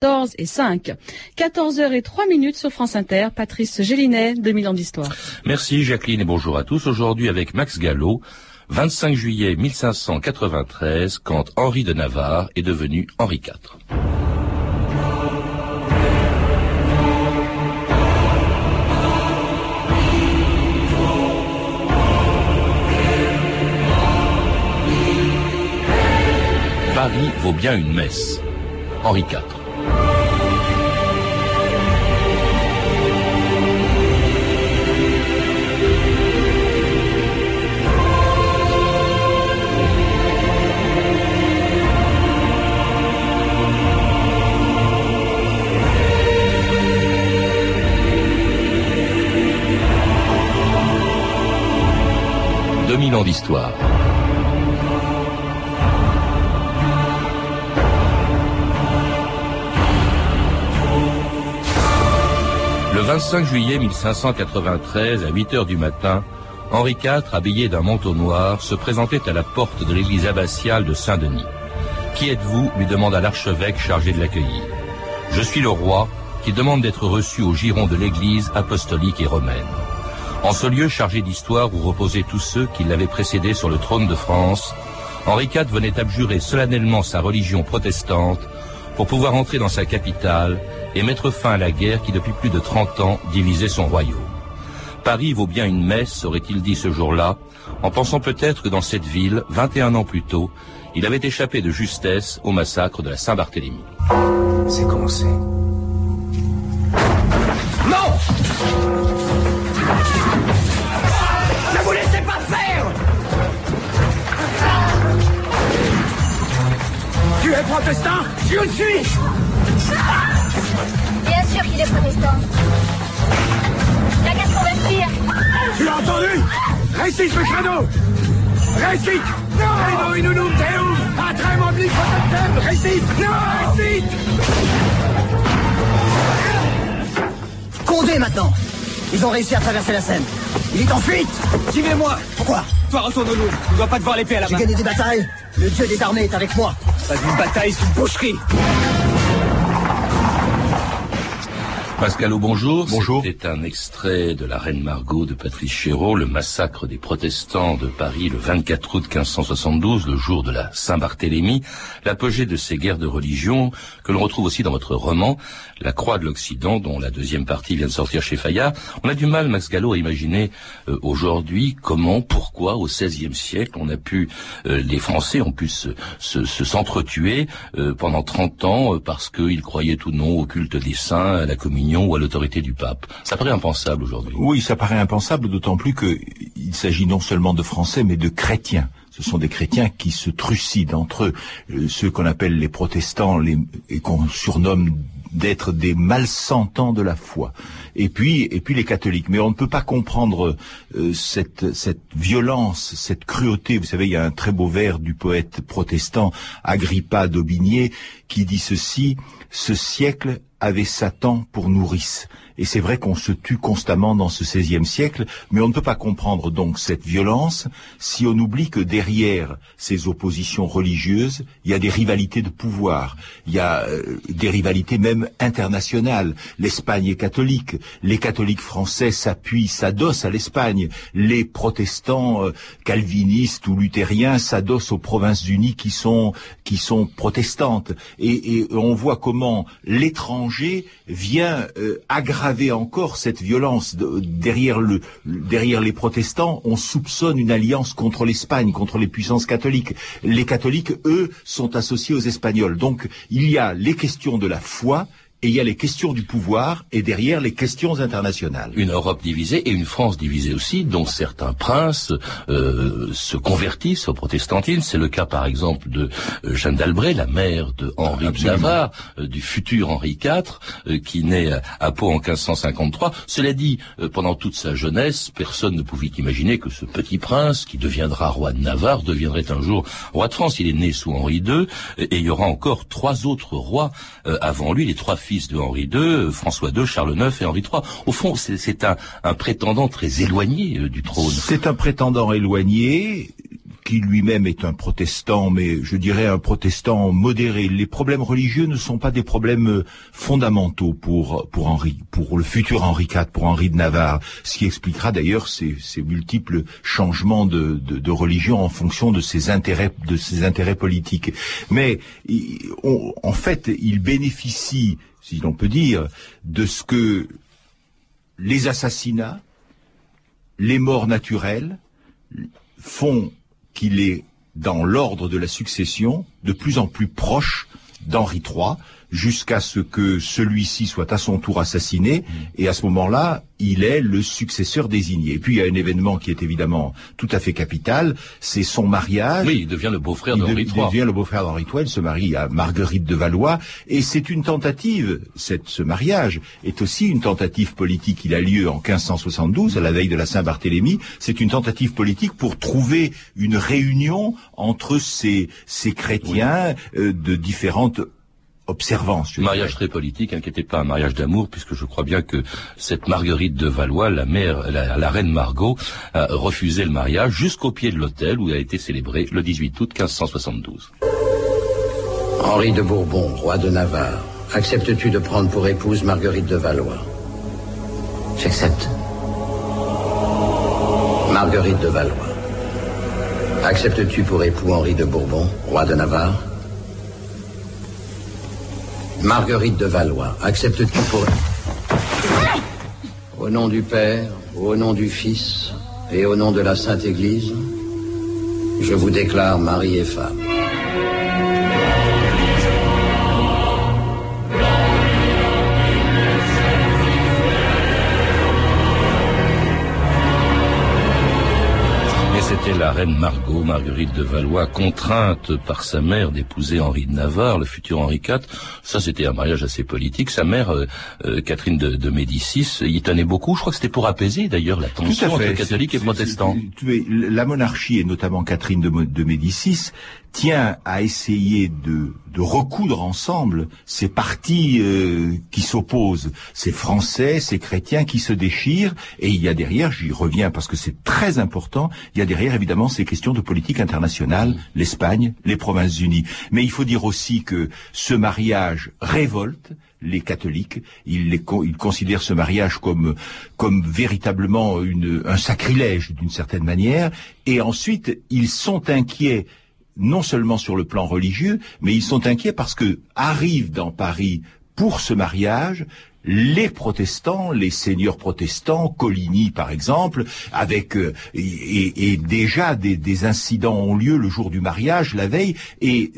14 et 5. 14h et 3 minutes sur France Inter. Patrice Gélinet, 2000 ans d'histoire. Merci Jacqueline et bonjour à tous. Aujourd'hui avec Max Gallo, 25 juillet 1593, quand Henri de Navarre est devenu Henri IV. Paris vaut bien une messe. Henri IV. Ans d'histoire. Le 25 juillet 1593, à 8 heures du matin, Henri IV, habillé d'un manteau noir, se présentait à la porte de l'église abbatiale de Saint-Denis. Qui êtes-vous? lui demanda l'archevêque chargé de l'accueillir. Je suis le roi qui demande d'être reçu au giron de l'église apostolique et romaine. En ce lieu chargé d'histoire où reposaient tous ceux qui l'avaient précédé sur le trône de France, Henri IV venait abjurer solennellement sa religion protestante pour pouvoir entrer dans sa capitale et mettre fin à la guerre qui depuis plus de 30 ans divisait son royaume. Paris vaut bien une messe, aurait-il dit ce jour-là, en pensant peut-être que dans cette ville, 21 ans plus tôt, il avait échappé de justesse au massacre de la Saint-Barthélemy. C'est commencé. Protestant Je le suis! Bien sûr qu'il est protestant. Il a qu'à se convertir. Tu l'as entendu? Récite le credo Récite! Credo inunum teum Atrem oblique Récite! Non! Récite! Condé maintenant. Ils ont réussi à traverser la Seine. Il est en fuite. Suivez-moi Pourquoi? Toi retourne au Louvre. Tu dois pas te voir l'épée à la main. J'ai gagné des batailles. Le dieu des armées est avec moi. Pas une bataille, c'est une boucherie. Pascal, bonjour. Bonjour. C'était un extrait de La Reine Margot de Patrice Chéreau, le massacre des protestants de Paris le 24 août 1572, le jour de la Saint-Barthélemy, l'apogée de ces guerres de religion que l'on retrouve aussi dans votre roman, La Croix de l'Occident, dont la deuxième partie vient de sortir chez Fayard. On a du mal, Max Gallo, à imaginer euh, aujourd'hui comment, pourquoi, au XVIe siècle, on a pu, euh, les Français ont pu se, se, s'entretuer euh, pendant 30 ans parce qu'ils croyaient ou non au culte des saints, à la communion ou à l'autorité du pape. Ça paraît impensable aujourd'hui. Oui, ça paraît impensable, d'autant plus qu'il s'agit non seulement de Français, mais de chrétiens. Ce sont des chrétiens qui se trucident entre eux, euh, ceux qu'on appelle les protestants les, et qu'on surnomme d'être des malsentants de la foi. Et puis, et puis les catholiques. Mais on ne peut pas comprendre euh, cette, cette violence, cette cruauté. Vous savez, il y a un très beau vers du poète protestant Agrippa d'Aubigné qui dit ceci ce siècle avait Satan pour nourrice. Et c'est vrai qu'on se tue constamment dans ce XVIe siècle, mais on ne peut pas comprendre donc cette violence si on oublie que derrière ces oppositions religieuses, il y a des rivalités de pouvoir, il y a euh, des rivalités même internationales. L'Espagne est catholique, les catholiques français s'appuient, s'adossent à l'Espagne, les protestants euh, calvinistes ou luthériens s'adossent aux provinces unies qui sont qui sont protestantes. Et, et on voit comment l'étranger vient euh, aggraver encore cette violence derrière derrière les protestants, on soupçonne une alliance contre l'Espagne, contre les puissances catholiques. Les catholiques, eux, sont associés aux Espagnols. Donc il y a les questions de la foi et il y a les questions du pouvoir et derrière les questions internationales. Une Europe divisée et une France divisée aussi, dont certains princes euh, se convertissent au protestantisme. C'est le cas par exemple de euh, Jeanne d'Albret, la mère de Henri de Navarre, euh, du futur Henri IV, qui naît à Pau en 1553. Cela dit, pendant toute sa jeunesse, personne ne pouvait imaginer que ce petit prince, qui deviendra roi de Navarre, deviendrait un jour roi de France. Il est né sous Henri II, et il y aura encore trois autres rois avant lui, les trois fils de Henri II, François II, Charles IX et Henri III. Au fond, c'est un, un, prétendant très éloigné euh, du trône. C'est un prétendant éloigné qui lui-même est un protestant, mais je dirais un protestant modéré. Les problèmes religieux ne sont pas des problèmes euh, fondamentaux pour pour Henri, pour le futur Henri IV, pour Henri de Navarre, ce qui expliquera d'ailleurs ces, multiples changements de, de, de, religion en fonction de ses intérêts de ses intérêts politiques. Mais en fait, il bénéficie, si l'on peut dire, de ce que les assassinats, les morts naturelles font qu'il est dans l'ordre de la succession de plus en plus proche d'Henri III, jusqu'à ce que celui-ci soit à son tour assassiné, et à ce moment-là, il est le successeur désigné. Et puis il y a un événement qui est évidemment tout à fait capital, c'est son mariage. Oui, il devient le beau-frère d'Henri III. Il devient le beau-frère d'Henri III, il se marie à Marguerite de Valois, et c'est une tentative, cette, ce mariage est aussi une tentative politique. Il a lieu en 1572, à la veille de la Saint-Barthélemy, c'est une tentative politique pour trouver une réunion entre ces, ces chrétiens euh, de différentes observance. Mariage très politique, inquiétez pas, un mariage d'amour, puisque je crois bien que cette Marguerite de Valois, la mère, la, reine Margot, a refusé le mariage jusqu'au pied de l'hôtel où il a été célébré le 18 août 1572. Henri de Bourbon, roi de Navarre, acceptes-tu de prendre pour épouse Marguerite de Valois? J'accepte. Marguerite de Valois. Acceptes-tu pour époux Henri de Bourbon, roi de Navarre? Marguerite de Valois, acceptes-tu pour... Au nom du Père, au nom du Fils et au nom de la Sainte Église, je vous déclare mari et femme. La reine Margot, Marguerite de Valois, contrainte par sa mère d'épouser Henri de Navarre, le futur Henri IV. Ça, c'était un mariage assez politique. Sa mère, euh, euh, Catherine de, Médicis, y tenait beaucoup. Je crois que c'était pour apaiser d'ailleurs la tension entre catholiques et protestants. La monarchie, et notamment Catherine de, de Médicis, tient à essayer de, de recoudre ensemble ces partis euh, qui s'opposent, ces Français, ces chrétiens qui se déchirent, et il y a derrière, j'y reviens parce que c'est très important, il y a derrière évidemment ces questions de politique internationale, l'Espagne, les Provinces-Unies. Mais il faut dire aussi que ce mariage révolte, les catholiques. Ils, les, ils, considèrent ce mariage comme, comme véritablement une, un sacrilège d'une certaine manière. Et ensuite, ils sont inquiets non seulement sur le plan religieux, mais ils sont inquiets parce que arrivent dans Paris pour ce mariage les protestants, les seigneurs protestants, Coligny par exemple, avec euh, et, déjà des, des, incidents ont lieu le jour du mariage, la veille, et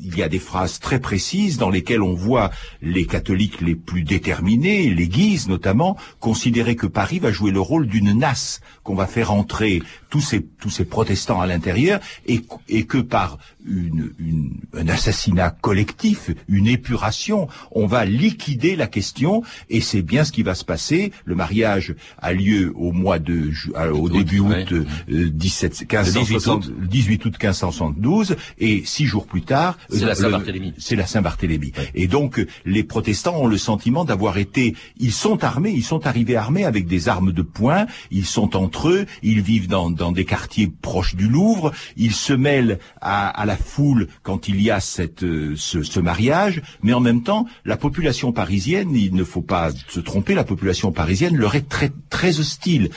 il y a des phrases très précises dans lesquelles on voit les catholiques les plus déterminés, les Guises notamment, considérer que Paris va jouer le rôle d'une nasse, qu'on va faire entrer tous ces, tous ces protestants à l'intérieur, et, et, que par une, une, un assassinat collectif, une épuration, on va liquider la question, et c'est bien ce qui va se passer. Le mariage a lieu au mois de, au début août, 17, 1560, 18 août 1572, et six jours plus tard, c'est la Saint-Barthélemy. C'est la Saint-Barthélemy. Et donc, les protestants ont le sentiment d'avoir été, ils sont armés, ils sont arrivés armés avec des armes de poing, ils sont entre eux, ils vivent dans, dans des quartiers proches du Louvre, ils se mêlent à, à la foule quand il y a cette, euh, ce, ce, mariage, mais en même temps, la population parisienne, il ne faut pas se tromper, la population parisienne leur est très, très hostile.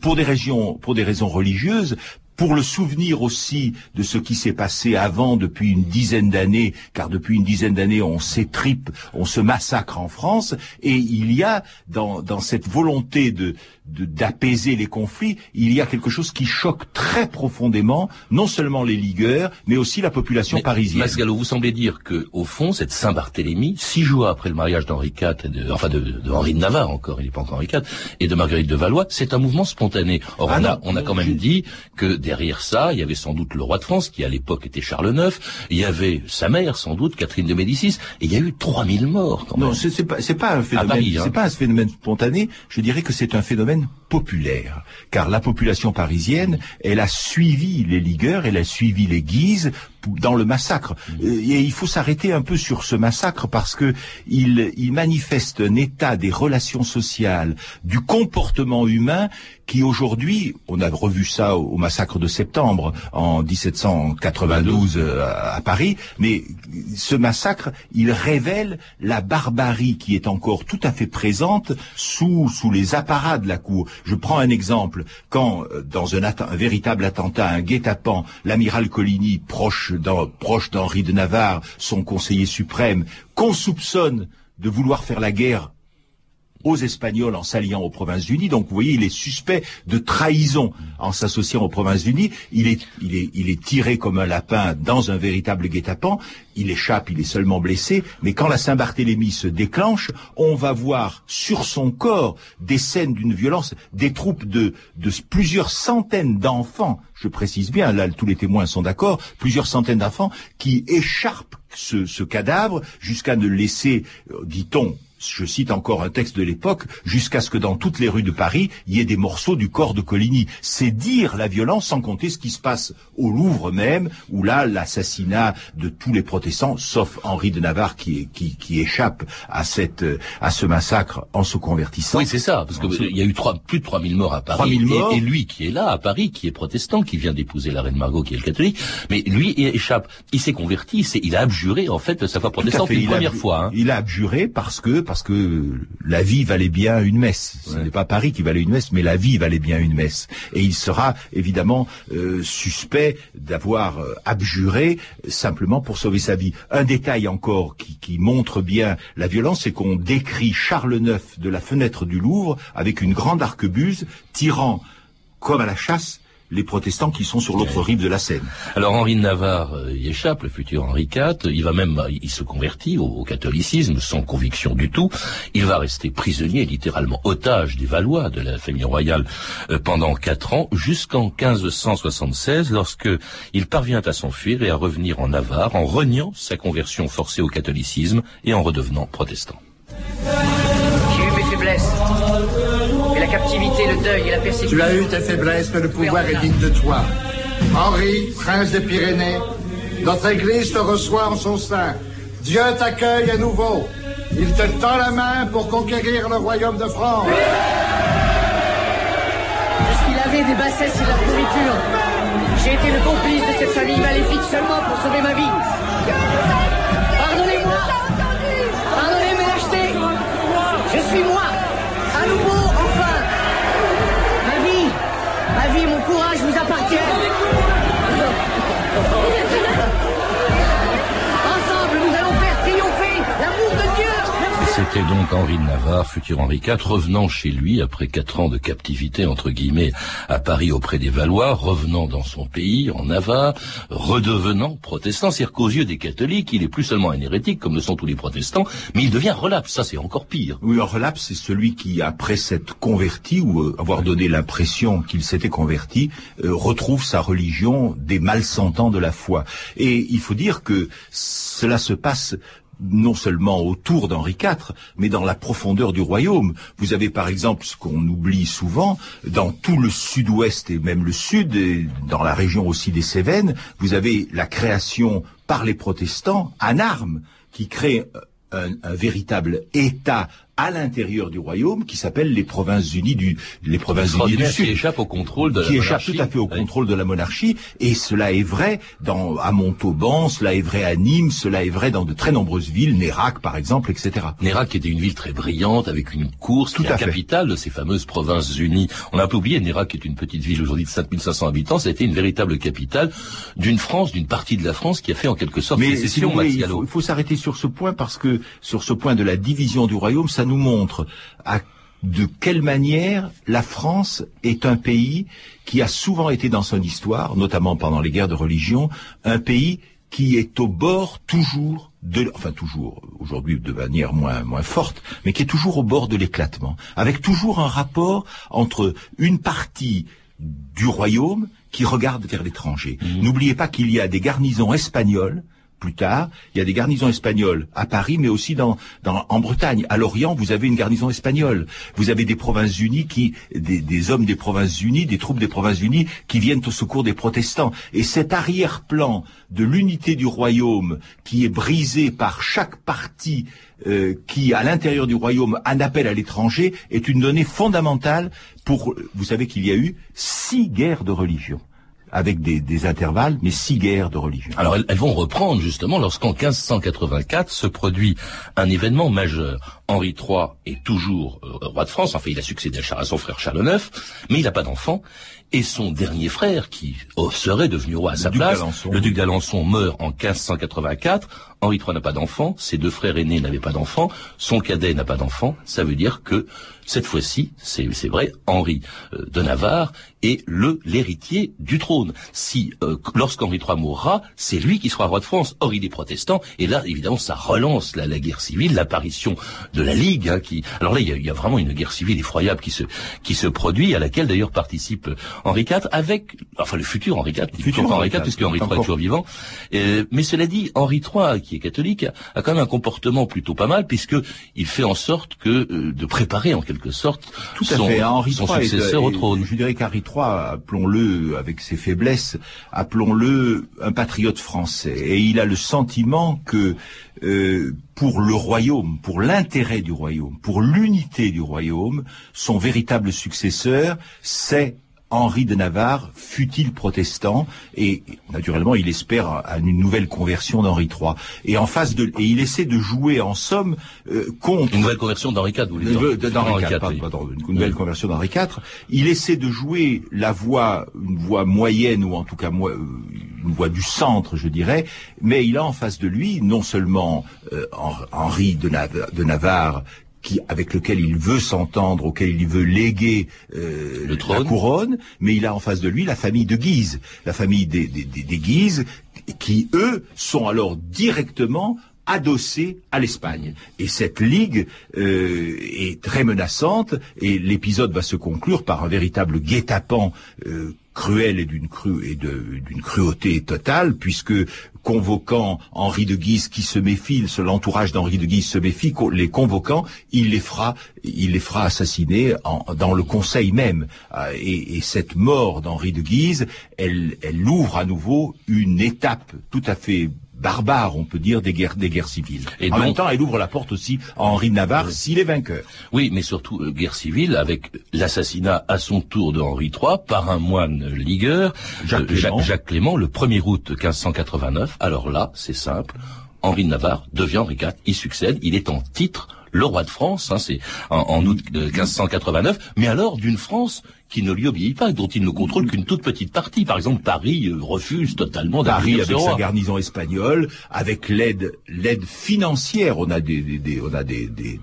Pour des régions, pour des raisons religieuses, pour le souvenir aussi de ce qui s'est passé avant depuis une dizaine d'années, car depuis une dizaine d'années on s'étripe, on se massacre en France, et il y a dans, dans cette volonté de d'apaiser les conflits, il y a quelque chose qui choque très profondément, non seulement les ligueurs, mais aussi la population parisienne. Masgallo, vous semblez dire que, au fond, cette Saint-Barthélemy, six jours après le mariage d'Henri IV, de, enfin de, de, Henri de Navarre encore, il n'est pas encore Henri IV, et de Marguerite de Valois, c'est un mouvement spontané. Or, ah on, a, on a quand même dit que derrière ça, il y avait sans doute le roi de France, qui à l'époque était Charles IX, il y avait sa mère, sans doute, Catherine de Médicis, et il y a eu 3000 morts quand même. Non, c'est pas, pas un phénomène, c'est hein. pas un phénomène spontané, je dirais que c'est un phénomène populaire, car la population parisienne, elle a suivi les ligueurs, elle a suivi les Guises dans le massacre. Euh, Et il faut s'arrêter un peu sur ce massacre parce que il, il manifeste un état des relations sociales, du comportement humain qui aujourd'hui, on a revu ça au, massacre de septembre en 1792 euh, à Paris, mais ce massacre, il révèle la barbarie qui est encore tout à fait présente sous sous les apparats de la cour. Je prends un exemple quand euh, dans un, véritable attentat, un guet-apens, l'amiral Coligny, proche proche d'Henri de Navarre, son conseiller suprême, qu'on soupçonne de vouloir faire la guerre aux Espagnols en s'alliant aux Provinces-Unies. Donc, vous voyez, il est suspect de trahison en s'associant aux Provinces-Unies. Il est, tiré comme un lapin dans un véritable guet-apens. Il échappe, il est seulement blessé. Mais quand la Saint-Barthélemy se déclenche, on va voir sur son corps des scènes d'une violence, des troupes de, de plusieurs centaines d'enfants. Je précise bien, là, tous les témoins sont d'accord, plusieurs centaines d'enfants qui écharpent ce, ce cadavre jusqu'à ne laisser, euh, dit-on, je cite encore un texte de l'époque, jusqu'à ce que dans toutes les rues de Paris, il y ait des morceaux du corps de Coligny. C'est dire la violence sans compter ce qui se passe au Louvre même, où là, l'assassinat de tous les protestants, sauf Henri de Navarre qui, qui, qui échappe à, cette, à ce massacre en se convertissant. Oui, c'est ça, parce qu'il y a eu trois, plus de 3000 morts à Paris. 3000 morts. Et, et lui qui est là, à Paris, qui est protestant, qui vient d'épouser la reine Margot, qui est le catholique, mais lui il échappe. Il s'est converti, il, a abjuré, en fait, sa foi protestante une première fois. Hein. Il a abjuré parce que parce que la vie valait bien une messe. Ce n'est pas Paris qui valait une messe, mais la vie valait bien une messe. Et il sera évidemment euh, suspect d'avoir euh, abjuré simplement pour sauver sa vie. Un détail encore qui, qui montre bien la violence, c'est qu'on décrit Charles IX de la fenêtre du Louvre avec une grande arquebuse tirant comme à la chasse les protestants qui sont sur l'autre rive de la Seine. Alors Henri de Navarre euh, y échappe, le futur Henri IV. Il va même, euh, il se convertit au, catholicisme sans conviction du tout. Il va rester prisonnier, littéralement otage des Valois, de la famille royale, euh, pendant quatre ans, jusqu'en 1576, lorsque il parvient à s'enfuir et à revenir en Navarre en reniant sa conversion forcée au catholicisme et en redevenant protestant. Captivité, le deuil et la persécution. Tu as eu tes faiblesses, mais le pouvoir est digne de toi. Henri, prince des Pyrénées, notre Église te reçoit en son sein. Dieu t'accueille à nouveau. Il te tend la main pour conquérir le royaume de France. Je suis lavé des bassesses et de la pourriture. J'ai été le complice de cette famille maléfique seulement pour sauver ma vie. C'était donc Henri de Navarre, futur Henri IV, revenant chez lui après quatre ans de captivité, entre guillemets, à Paris auprès des Valois, revenant dans son pays, en Navarre, redevenant protestant. C'est-à-dire qu'aux yeux des catholiques, il est plus seulement un hérétique, comme le sont tous les protestants, mais il devient relapse. Ça, c'est encore pire. Oui, un relapse, c'est celui qui, après s'être converti ou euh, avoir donné l'impression qu'il s'était converti, euh, retrouve sa religion des malsentants de la foi. Et il faut dire que cela se passe non seulement autour d'Henri IV, mais dans la profondeur du royaume. Vous avez par exemple ce qu'on oublie souvent, dans tout le sud-ouest et même le sud, et dans la région aussi des Cévennes, vous avez la création par les protestants en armes, qui crée un, un véritable État à l'intérieur du royaume qui s'appelle les provinces unies du les provinces unies du sud qui échappe au contrôle de la qui échappe monarchie. tout à fait au Oui. contrôle de la monarchie et cela est vrai dans à Montauban cela est vrai à Nîmes cela est vrai dans de très nombreuses villes Nérac par exemple etc Nérac qui était une ville très brillante avec une course, Tout la à fait. capitale de ces fameuses provinces unies. On a un peu oublié, Nérac qui est une petite ville aujourd'hui de 5500 habitants, ça a été une véritable capitale d'une France, d'une partie de la France qui a fait en quelque sorte Mais si sécession, voulez, il faut, faut s'arrêter sur ce point parce que sur ce point de la division du royaume, ça nous montre à de quelle manière la France est un pays qui a souvent été dans son histoire, notamment pendant les guerres de religion, un pays qui est au bord toujours de, enfin toujours, aujourd'hui de manière moins, moins forte, mais qui est toujours au bord de l'éclatement, avec toujours un rapport entre une partie du royaume qui regarde vers l'étranger. N'oubliez pas qu'il y a des garnisons espagnoles plus tard, il y a des garnisons espagnoles à Paris, mais aussi en Bretagne. À Lorient, vous avez une garnison espagnole. Vous avez des provinces unies qui, des, hommes des provinces unies, des troupes des provinces unies qui viennent au secours des protestants. Et cet arrière-plan de l'unité du royaume qui est brisé par chaque parti euh, qui, à l'intérieur du royaume, en appelle à l'étranger, est une donnée fondamentale pour. Vous savez qu'il y a eu six guerres de religion avec des, intervalles, mais six guerres de religion. Alors elles, elles vont reprendre justement lorsqu'en 1584 se produit un événement majeur. Henri III est toujours euh, roi de France, enfin il a succédé à son frère Charles IX, mais il n'a pas d'enfant, et son dernier frère, qui oh, serait devenu roi à sa place, le duc d'Alençon meurt en 1584, Henri III n'a pas d'enfant, ses deux frères aînés n'avaient pas d'enfant, son cadet n'a pas d'enfant, ça veut dire que cette fois-ci, c'est vrai, Henri euh, de Navarre est le l'héritier du trône. Si euh, lorsqu'Henri III mourra, c'est lui qui sera roi de France. Or il est protestant, et là évidemment ça relance la, la guerre civile, l'apparition de la Ligue. Hein, qui alors là il y, a, il y, a, vraiment une guerre civile effroyable qui se qui se produit, à laquelle d'ailleurs participe Henri IV avec enfin le futur Henri IV, le futur Henri IV, puisque Henri III est toujours vivant. Euh, mais cela dit, Henri III qui est catholique a quand même un comportement plutôt pas mal puisque il fait en sorte que euh, de préparer en quelque sorte Tout à son, fait. Henri son III successeur est, au trône. Je dirais qu'Henri III, appelons-le avec ses faiblesses, appelons-le un patriote français. Et il a le sentiment que euh, pour le royaume, pour l'intérêt du royaume, pour l'unité du royaume, son véritable successeur, c'est Henri de Navarre, fut-il protestant, et naturellement il espère à une nouvelle conversion d'Henri III. Et en face de, et il essaie de jouer en somme euh, contre une nouvelle conversion d'Henri IV, vous voulez dire d'Henri IV, oui. pardon, une nouvelle oui. conversion d'Henri IV. Il essaie de jouer la voix, une voix moyenne ou en tout cas une voix du centre, je dirais, mais il a en face de lui non seulement euh, Henri de, Nav de Navarre qui, avec lequel il veut s'entendre, auquel il veut léguer euh, le la couronne, mais il a en face de lui la famille de Guise, la famille des, des, des, des Guises, qui eux sont alors directement adossés à l'Espagne. Et cette ligue euh, est très menaçante, et l'épisode va se conclure par un véritable guet-apens euh, cruel et d'une cru et d'une cruauté totale, puisque convoquant Henri de Guise qui se méfie, l'entourage d'Henri de Guise se méfie, les convoquant, il les fera, il les fera assassiner dans le Conseil même. Et, et cette mort d'Henri de Guise, elle ouvre à nouveau une étape tout à fait barbare, on peut dire, des guerres, des guerres civiles. Et en donc, même temps, elle ouvre la porte aussi à Henri de Navarre, s'il est vainqueur. Oui, mais surtout euh, guerre civile avec l'assassinat à son tour de Henri III par un moine ligueur, Jacques, euh, Jacques, Jacques Clément, le 1er août 1589. Alors là, c'est simple, Henri de Navarre devient Henri IV, il succède, il est en titre le roi de France, hein, c'est en, en, août 1589, mais alors d'une France qui ne lui obéit pas, dont il ne contrôle qu'une toute petite partie. Par exemple, Paris euh, refuse totalement Paris avec sa garnison espagnole, avec l'aide l'aide financière. On a des, des, des on a des, des,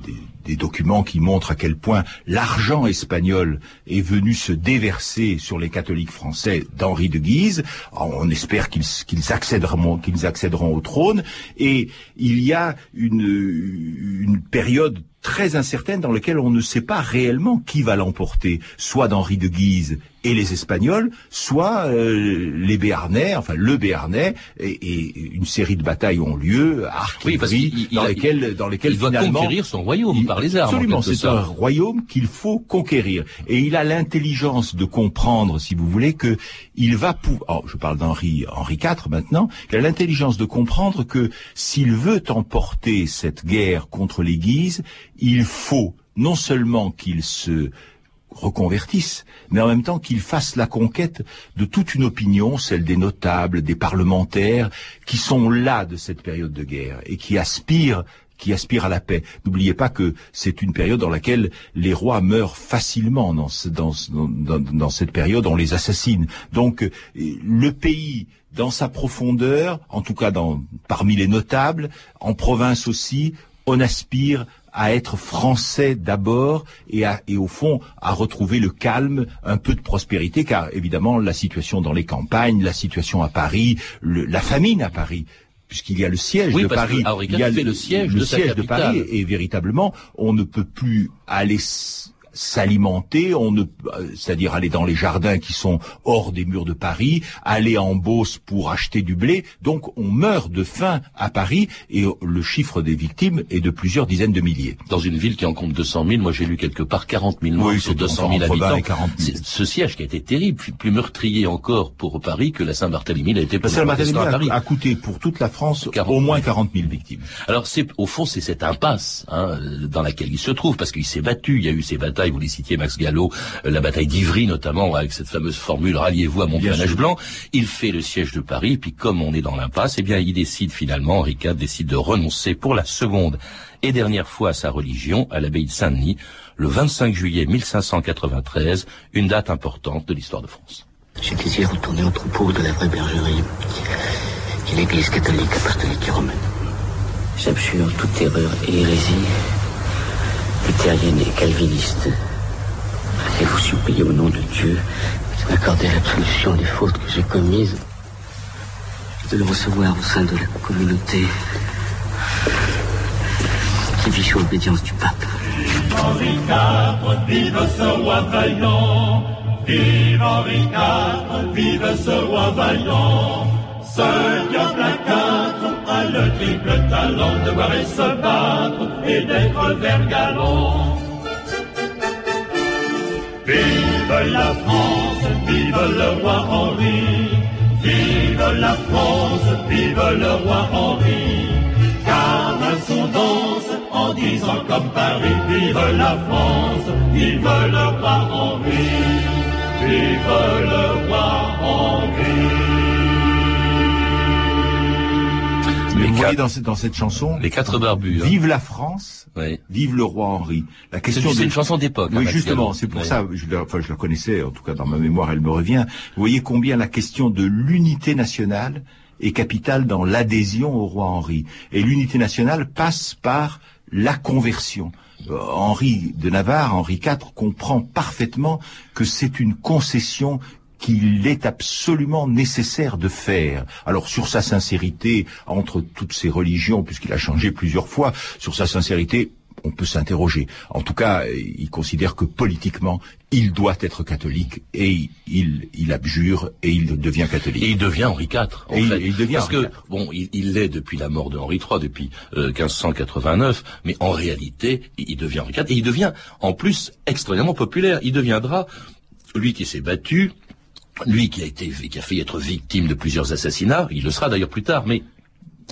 des, documents qui montrent à quel point l'argent espagnol est venu se déverser sur les catholiques français d'Henri de Guise. On espère qu'ils accéderont au trône. Et il y a une période très incertaine dans laquelle on ne sait pas réellement qui va l'emporter, soit d'Henri de Guise et les Espagnols, soit euh, les Béarnais, enfin le Béarnais, et, et, une série de batailles ont lieu, oui, parce il, dans, lesquelles, dans lesquelles il doit finalement conquérir son royaume il, par les armes. Absolument, c'est un royaume qu'il faut conquérir, et il a l'intelligence de comprendre, si vous voulez, que il va pouvoir. Oh, je parle d'Henri Henri IV maintenant. Il a l'intelligence de comprendre que s'il veut emporter cette guerre contre les Guises, il faut non seulement qu'il se reconvertisse, mais en même temps qu'il fasse la conquête de toute une opinion, celle des notables, des parlementaires, qui sont là de cette période de guerre et qui aspirent qui aspirent à la paix. N'oubliez pas que c'est une période dans laquelle les rois meurent facilement. Dans, dans, cette période, on les assassine. Donc, le pays, dans sa profondeur, en tout cas parmi les notables, en province aussi, on aspire à être français d'abord et, à, et au fond à retrouver le calme, un peu de prospérité, car évidemment la situation dans les campagnes, la situation à Paris, le, la famine à Paris, puisqu'il y a le siège oui, de Paris, il y a le, le siège, le de, siège de Paris, et véritablement on ne peut plus aller s'alimenter, on ne, c'est-à-dire aller dans les jardins qui sont hors des murs de Paris, aller en Beauce pour acheter du blé. Donc on meurt de faim à Paris et le chiffre des victimes est de plusieurs dizaines de milliers. Dans une ville qui en compte 200 000, moi j'ai lu quelque part 40 000 morts Oui, sur c'est 200 000 entre 20 habitants. et 40 000. C'est- Ce siège qui a été terrible, plus, meurtrier encore pour Paris que la Saint-Barthélemy l'a été pour La Saint-Barthélemy protestants à Paris. a, coûté pour toute la France 40 au moins 40 000 victimes. Alors c'est au fond c'est cette impasse hein, dans laquelle il se trouve parce qu'il s'est battu. Il y a eu ces batailles, vous les citiez Max Gallo, euh, la bataille d'Ivry notamment avec cette fameuse formule ralliez-vous à mon sûr. blanc. Il fait le siège de Paris puis comme on est dans l'impasse, eh bien il décide finalement Henri IV décide de renoncer pour la seconde et dernière fois à sa religion à l'abbaye de Saint-Denis le 25 juillet 1593, une date importante de l'histoire de France. Je désire retourner au troupeau de la vraie bergerie, qui est l'église catholique apostolique et romaine. J'abjure toute erreur et hérésie, luthérienne et calviniste. Et vous supplie au nom de Dieu de m'accorder l'absolution des fautes que j'ai commises, de le recevoir au sein de la communauté qui vit sous l'obédience du pape? Henri IV, vive ce roi vaillant. Vive Henri IV, vive ce roi vaillant. Le triple talent de voir et se battre et d'être vert galant. Vive la France, vive le roi Henri. Vive la France, vive le roi Henri. Car son danse en disant comme Paris, vive la France, vive le roi Henri. Vive le roi Henri. Les vous voyez dans, cette- dans cette chanson, Les quatre barbus. hein. vive la France, Oui. vive le roi Henri. La C'est question c'est de- une chanson d'époque. hein, Oui, Max justement, c'est pour Oui. ça, je la, enfin, je la connaissais, en tout cas dans ma mémoire, elle me revient. Vous voyez combien la question de l'unité nationale est capitale dans l'adhésion au roi Henri. Et l'unité nationale passe par la conversion. Euh, Henri de Navarre, Henri IV, comprend parfaitement que c'est une concession qu'il est absolument nécessaire de faire. Alors sur sa sincérité entre toutes ces religions, puisqu'il a changé plusieurs fois, sur sa sincérité, on peut s'interroger. En tout cas, euh, il considère que politiquement, il doit être catholique et il, il abjure et il devient catholique. Et il devient Henri IV, en Et fait. il devient Parce Henri que, bon, il l'est depuis la mort de Henri III, depuis euh, 1589, mais en réalité, il il devient Henri IV, et il devient, en plus, extrêmement populaire. Il deviendra, lui qui s'est battu, lui qui a été, qui a failli être victime de plusieurs assassinats, il le sera d'ailleurs plus tard, mais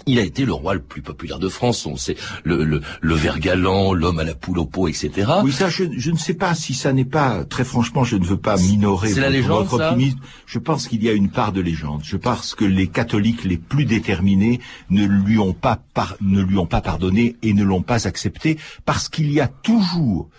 il a été le roi le plus populaire de France. On sait le, le, le ver galant, l'homme à la poule au pot, etc. Oui, ça, je, je ne sais pas si ça n'est pas, très franchement, je ne veux pas minorer C'est la votre, légende, votre ça optimisme. Je pense qu'il y a une part de légende. Je pense que les catholiques les plus déterminés ne lui ont pas, par- ne lui ont pas pardonné et ne l'ont pas accepté parce qu'il y a toujours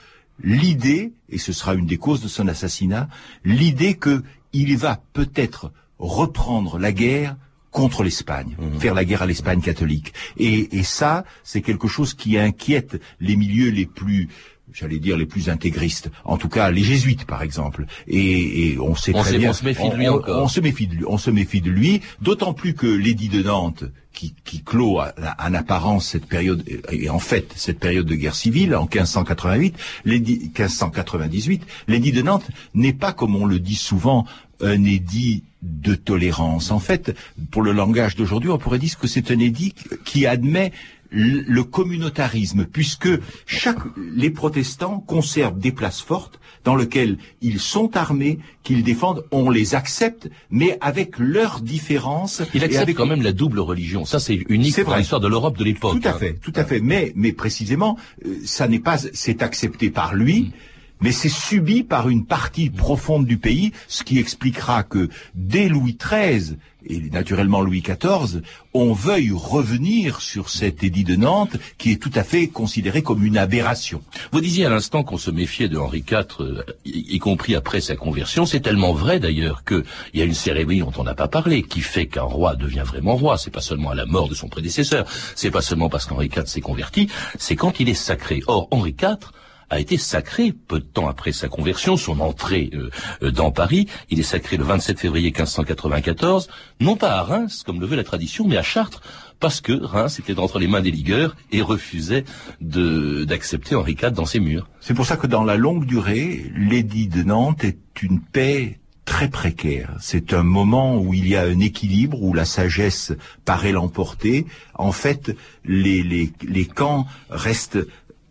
l'idée, et ce sera une des causes de son assassinat, l'idée que il va peut-être reprendre la guerre contre l'Espagne, faire la guerre à l'Espagne catholique. Et, et ça, c'est quelque chose qui inquiète les milieux les plus j'allais dire les plus intégristes, en tout cas les jésuites par exemple. Et, et on sait On très sait- bien, on se méfie de lui on- encore. on se méfie de lui, on se méfie de lui, d'autant plus que l'édit de Nantes, qui, qui clôt à- à- en apparence cette période, et en fait cette période de guerre civile en 1588, l'édit 1598, l'édit de Nantes n'est pas comme on le dit souvent un édit de tolérance. En fait, pour le langage d'aujourd'hui, on pourrait dire que c'est un édit qui admet le communautarisme, puisque chaque, les protestants conservent des places fortes dans lesquelles ils sont armés, qu'ils défendent, on les accepte, mais avec leurs différences. Il et accepte avec quand même la double religion. Ça, c'est unique pour l'histoire de l'Europe de l'époque. tout à hein. fait, tout à fait. Mais, mais précisément, euh, ça n'est pas, c'est accepté par lui. Mais c'est subi par une partie profonde du pays, ce qui expliquera que dès Louis XIII et naturellement Louis XIV, on veuille revenir sur cet édit de Nantes qui est tout à fait considéré comme une aberration. Vous disiez à l'instant qu'on se méfiait de Henri IV, euh, y, compris après sa conversion. C'est tellement vrai d'ailleurs qu'il y a une cérémonie dont on n'a pas parlé, qui fait qu'un roi devient vraiment roi. C'est pas seulement à la mort de son prédécesseur, c'est pas seulement parce qu'Henri IV s'est converti, c'est quand il est sacré. Or, Henri IV a été sacré peu de temps après sa conversion, son entrée euh, euh, dans Paris. Il est sacré le 27 février 1594, non pas à Reims, comme le veut la tradition, mais à Chartres, parce que Reims était entre les mains des ligueurs et refusait d'accepter Henri IV dans ses murs. C'est pour ça que dans la longue durée, l'édit de Nantes est une paix très précaire. C'est un moment où il y a un équilibre, où la sagesse paraît l'emporter. En fait, les, les, les camps restent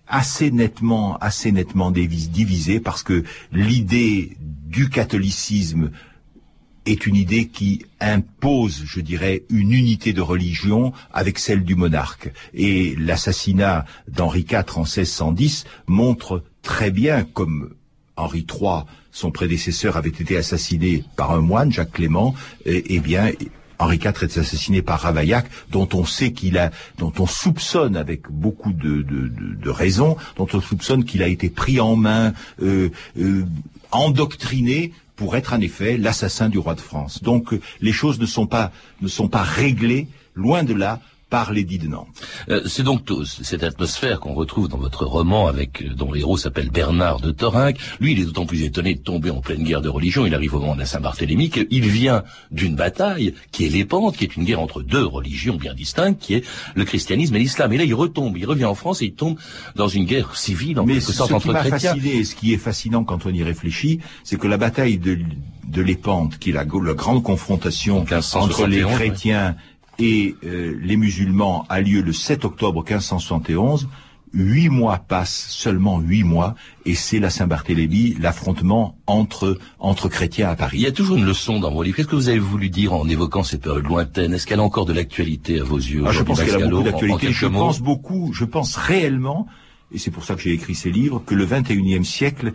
assez nettement, assez nettement divisés parce que l'idée du catholicisme est une idée qui impose, je dirais, une unité de religion avec celle du monarque. Et l'assassinat d'Henri IV en 1610 montre très bien, comme Henri III, son prédécesseur, avait été assassiné par un moine, Jacques Clément, eh, eh bien, Henri IV est assassiné par Ravaillac, dont on sait qu'il a, dont on soupçonne avec beaucoup de, de, de, raisons, dont on soupçonne qu'il a été pris en main, euh, euh, endoctriné pour être en effet l'assassin du roi de France. Donc euh, les choses ne sont pas ne sont pas réglées, loin de là, par l'édit de Nantes. Euh, c'est donc cette atmosphère qu'on retrouve dans votre roman avec euh, dont le héros s'appelle Bernard de Thorinck. Lui, il est d'autant plus étonné de tomber en pleine guerre de religion. Il arrive au moment de la Saint-Barthélemy qu'il vient d'une bataille qui est l'épante, qui est une guerre entre deux religions bien distinctes, qui est le christianisme et l'islam. Et là, il retombe, il revient en France et il tombe dans une guerre civile en Mais quelque sorte ce qui entre chrétiens. Fasciné, ce qui est fascinant quand on y réfléchit, c'est que la bataille de de l'épante, qui est la, grande confrontation entre les chrétiens et euh, les musulmans a lieu le 7 octobre 1571. Huit mois passent, seulement huit mois, et c'est la Saint-Barthélemy, l'affrontement entre entre chrétiens à Paris. Il y a toujours une leçon dans vos livres. Qu'est-ce que vous avez voulu dire en évoquant cette période lointaine? Est-ce qu'elle a encore de l'actualité à vos yeux ah, Je pense qu'elle a beaucoup d'actualité. Je pense beaucoup, je pense réellement, et c'est pour ça que j'ai écrit ces livres, que le 21e siècle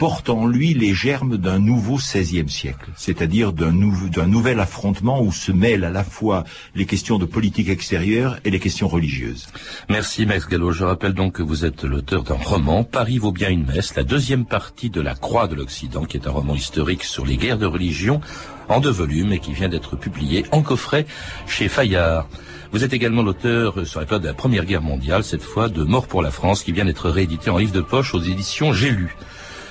porte en lui les germes d'un nouveau XVIe siècle, c'est-à-dire d'un nouvel affrontement où se mêlent à la fois les questions de politique extérieure et les questions religieuses. Merci Max Gallo. Je rappelle donc que vous êtes l'auteur d'un roman, Paris vaut bien une messe, la deuxième partie de La Croix de l'Occident, qui est un roman historique sur les guerres de religion en deux volumes et qui vient d'être publié en coffret chez Fayard. Vous êtes également l'auteur sur la période de la Première Guerre mondiale, cette fois de Mort pour la France, qui vient d'être réédité en livre de poche aux éditions J'ai lu.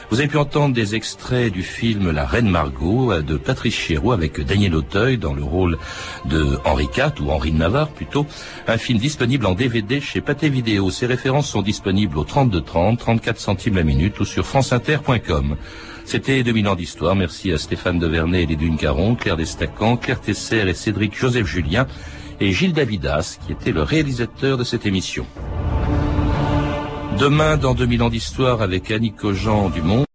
Vous avez pu entendre des extraits du film La Reine Margot euh, de Patrice Chéreau avec Daniel Auteuil dans le rôle de Henri IV ou Henri de Navarre plutôt. Un film disponible en DVD chez Pathé Vidéo. Ces références sont disponibles au 32 30, 34 centimes la minute ou sur franceinter.com. C'était 2000 ans d'histoire. Merci à Stéphane Devernay et les Caron, Claire Destacan, Claire Tesser et Cédric Joseph Julien et Gilles Davidas qui était le réalisateur de cette émission. Demain, dans 2000 ans d'histoire, avec Annie Cogent du Monde.